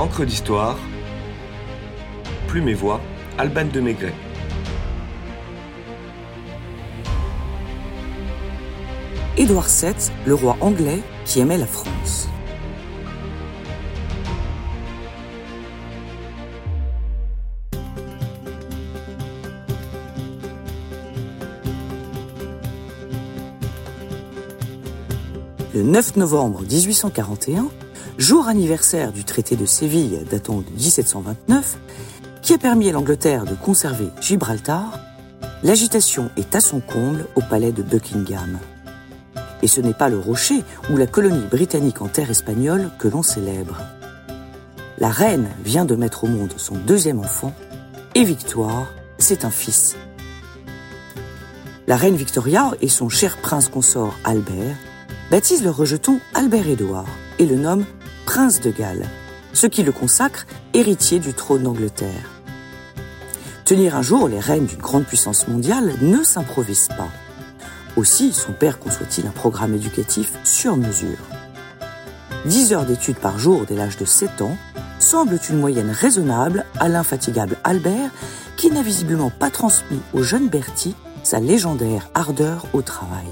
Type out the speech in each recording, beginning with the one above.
Encre d'histoire, Plume et Voix, Alban de Maigret. Édouard VII, le roi anglais qui aimait la France. Le 9 novembre 1841, jour anniversaire du traité de Séville datant de 1729, qui a permis à l'Angleterre de conserver Gibraltar, l'agitation est à son comble au palais de Buckingham. Et ce n'est pas le rocher ou la colonie britannique en terre espagnole que l'on célèbre. La reine vient de mettre au monde son deuxième enfant, et Victoire, c'est un fils. La reine Victoria et son cher prince consort Albert baptise le rejeton Albert-Édouard et le nomme Prince de Galles, ce qui le consacre héritier du trône d'Angleterre. Tenir un jour les rênes d'une grande puissance mondiale ne s'improvise pas. Aussi, son père conçoit-il un programme éducatif sur mesure. 10 heures d'études par jour dès l'âge de 7 ans semblent une moyenne raisonnable à l'infatigable Albert, qui n'a visiblement pas transmis au jeune Bertie sa légendaire ardeur au travail.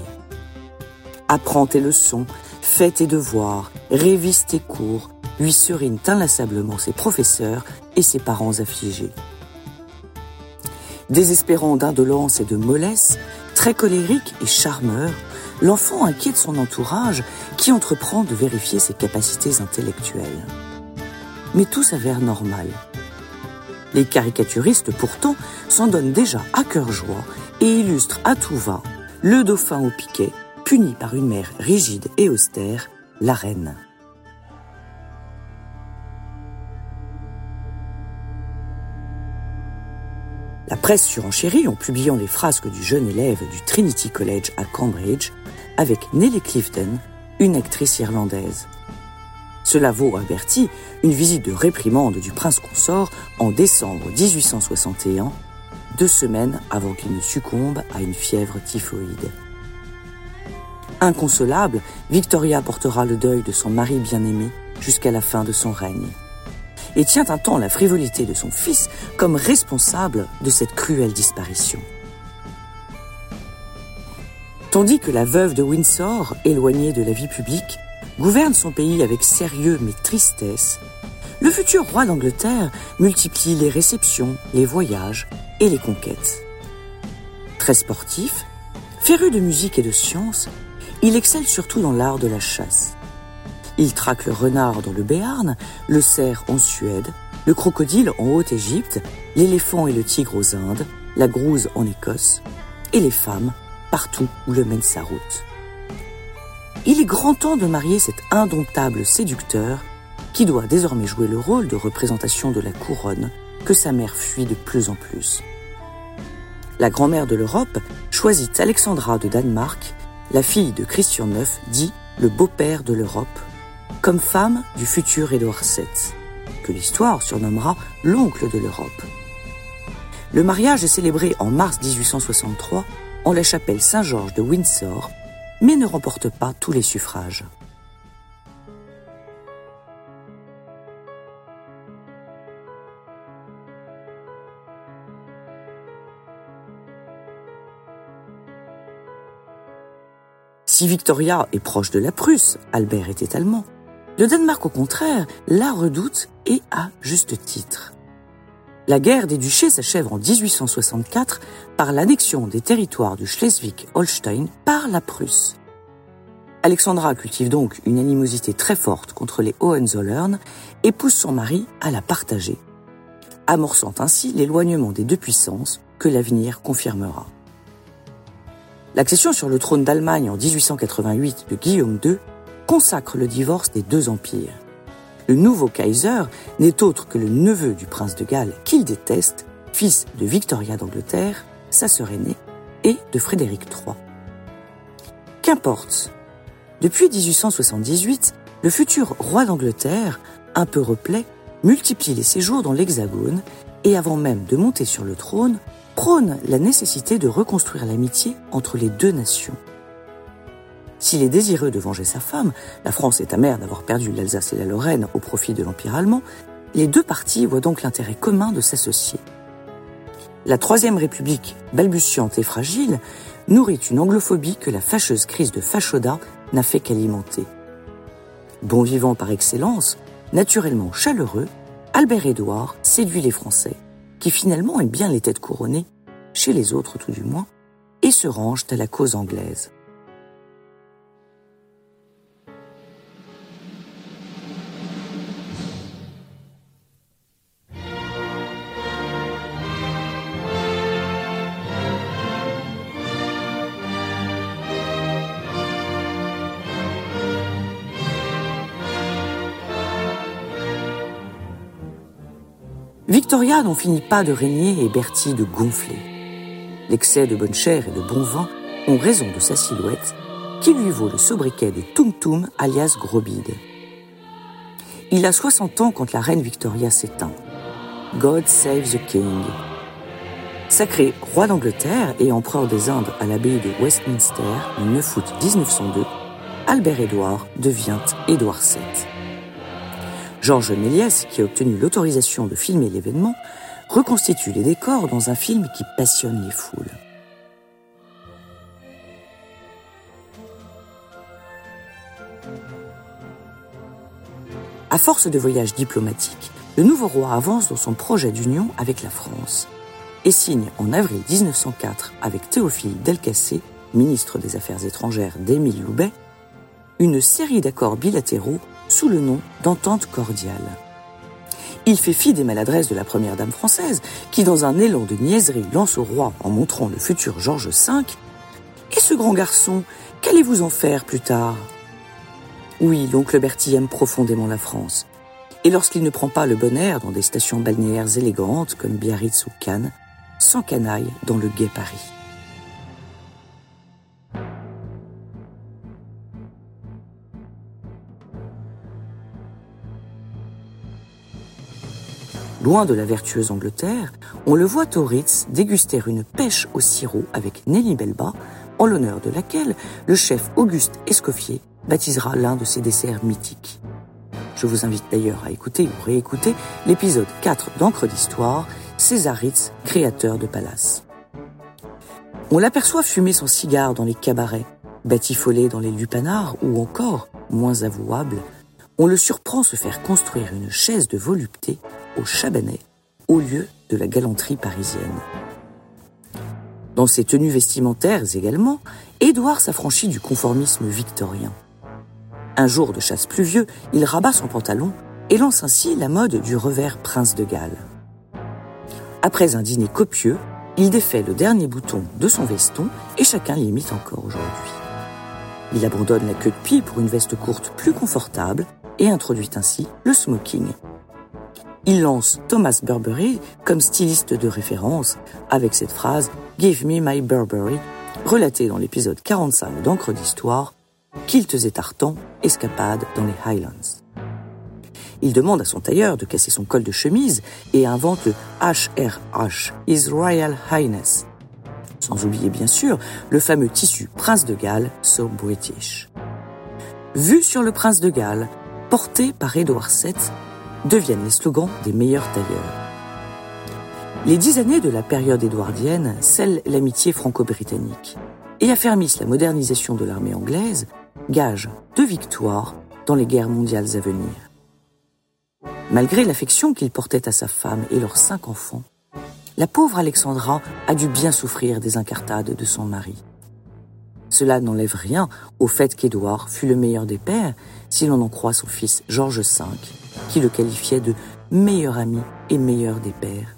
Apprends tes leçons, fais tes devoirs, révise tes cours, lui serinent inlassablement ses professeurs et ses parents affligés. Désespérant d'indolence et de mollesse, très colérique et charmeur, l'enfant inquiète son entourage qui entreprend de vérifier ses capacités intellectuelles. Mais tout s'avère normal. Les caricaturistes, pourtant, s'en donnent déjà à cœur joie et illustrent à tout va le dauphin au piquet puni par une mère rigide et austère, la reine. La presse surenchérit en publiant les frasques du jeune élève du Trinity College à Cambridge avec Nellie Clifton, une actrice irlandaise. Cela vaut à Bertie une visite de réprimande du prince consort en décembre 1861, deux semaines avant qu'il ne succombe à une fièvre typhoïde. Inconsolable, Victoria portera le deuil de son mari bien-aimé jusqu'à la fin de son règne. Et tient un temps la frivolité de son fils comme responsable de cette cruelle disparition. Tandis que la veuve de Windsor, éloignée de la vie publique, gouverne son pays avec sérieux mais tristesse, le futur roi d'Angleterre multiplie les réceptions, les voyages et les conquêtes. Très sportif, féru de musique et de science, il excelle surtout dans l'art de la chasse. Il traque le renard dans le Béarn, le cerf en Suède, le crocodile en Haute-Égypte, l'éléphant et le tigre aux Indes, la grouse en Écosse, et les femmes partout où le mène sa route. Il est grand temps de marier cet indomptable séducteur qui doit désormais jouer le rôle de représentation de la couronne que sa mère fuit de plus en plus. La grand-mère de l'Europe choisit Alexandra de Danemark la fille de Christian IX dit le beau-père de l'Europe, comme femme du futur Édouard VII, que l'histoire surnommera l'oncle de l'Europe. Le mariage est célébré en mars 1863 en la chapelle Saint-Georges de Windsor, mais ne remporte pas tous les suffrages. Si Victoria est proche de la Prusse, Albert était allemand. Le Danemark, au contraire, la redoute et à juste titre. La guerre des duchés s'achève en 1864 par l'annexion des territoires du Schleswig-Holstein par la Prusse. Alexandra cultive donc une animosité très forte contre les Hohenzollern et pousse son mari à la partager, amorçant ainsi l'éloignement des deux puissances que l'avenir confirmera. L'accession sur le trône d'Allemagne en 1888 de Guillaume II consacre le divorce des deux empires. Le nouveau Kaiser n'est autre que le neveu du prince de Galles qu'il déteste, fils de Victoria d'Angleterre, sa sœur aînée, et de Frédéric III. Qu'importe. Depuis 1878, le futur roi d'Angleterre, un peu replet, multiplie les séjours dans l'Hexagone et avant même de monter sur le trône, prône la nécessité de reconstruire l'amitié entre les deux nations. S'il est désireux de venger sa femme, la France est amère d'avoir perdu l'Alsace et la Lorraine au profit de l'Empire allemand, Les deux partis voient donc l'intérêt commun de s'associer. La Troisième République, balbutiante et fragile, nourrit une anglophobie que la fâcheuse crise de Fachoda n'a fait qu'alimenter. Bon vivant par excellence, naturellement chaleureux, Albert-Édouard séduit les Français, qui finalement aiment bien les têtes couronnées, chez les autres tout du moins, et se rangent à la cause anglaise. Victoria n'en finit pas de régner et Bertie de gonfler. L'excès de bonne chair et de bon vin ont raison de sa silhouette, qui lui vaut le sobriquet de Tum Tum alias Grobide. Il a 60 ans quand la reine Victoria s'éteint. God save the King. Sacré roi d'Angleterre et empereur des Indes à l'abbaye de Westminster le 9 août 1902, Albert-Édouard devient Édouard VII. Georges Méliès, qui a obtenu l'autorisation de filmer l'événement, reconstitue les décors dans un film qui passionne les foules. À force de voyages diplomatiques, le nouveau roi avance dans son projet d'union avec la France et signe en avril 1904 avec Théophile Delcassé, ministre des Affaires étrangères d'Émile Loubet, une série d'accords bilatéraux sous le nom d'entente cordiale. Il fait fi des maladresses de la première dame française, qui dans un élan de niaiserie lance au roi en montrant le futur Georges V Et ce grand garçon, qu'allez-vous en faire plus tard? Oui, l'oncle Bertie aime profondément la France. Et lorsqu'il ne prend pas le bon air dans des stations balnéaires élégantes comme Biarritz ou Cannes, s'encanaille dans le gai Paris. Loin de la vertueuse Angleterre, on le voit au déguster une pêche au sirop avec Nelly Belba, en l'honneur de laquelle le chef Auguste Escoffier baptisera l'un de ses desserts mythiques. Je vous invite d'ailleurs à écouter ou réécouter l'épisode 4 d'Encre d'Histoire, César Ritz, créateur de Palace. On l'aperçoit fumer son cigare dans les cabarets, batifoler dans les lupanards ou encore, moins avouable, on le surprend se faire construire une chaise de volupté au Chabanais, au lieu de la galanterie parisienne. Dans ses tenues vestimentaires également, Édouard s'affranchit du conformisme victorien. Un jour de chasse pluvieux, il rabat son pantalon et lance ainsi la mode du revers prince de Galles. Après un dîner copieux, il défait le dernier bouton de son veston et chacun l'imite encore aujourd'hui. Il abandonne la queue de pied pour une veste courte plus confortable et introduit ainsi le smoking. Il lance Thomas Burberry comme styliste de référence avec cette phrase Give me my Burberry, relatée dans l'épisode 45 d'Encre d'Histoire, kilts et tartans, escapade dans les Highlands. Il demande à son tailleur de casser son col de chemise et invente le HRH, His Royal Highness. Sans oublier bien sûr le fameux tissu Prince de Galles, So British. Vu sur le Prince de Galles, portés par Édouard VII, deviennent les slogans des meilleurs tailleurs. Les dix années de la période édouardienne scellent l'amitié franco-britannique et affermissent la modernisation de l'armée anglaise, gage de victoire dans les guerres mondiales à venir. Malgré l'affection qu'il portait à sa femme et leurs cinq enfants, la pauvre Alexandra a dû bien souffrir des incartades de son mari. Cela n'enlève rien au fait qu'Édouard fut le meilleur des pères, si l'on en croit son fils Georges V, qui le qualifiait de meilleur ami et meilleur des pères,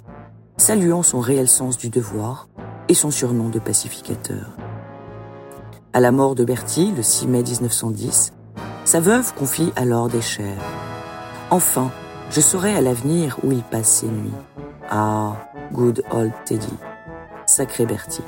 saluant son réel sens du devoir et son surnom de pacificateur. À la mort de Bertie, le 6 mai 1910, sa veuve confie alors des chers. Enfin, je saurai à l'avenir où il passe ses nuits. Ah, good old Teddy. Sacré Bertie.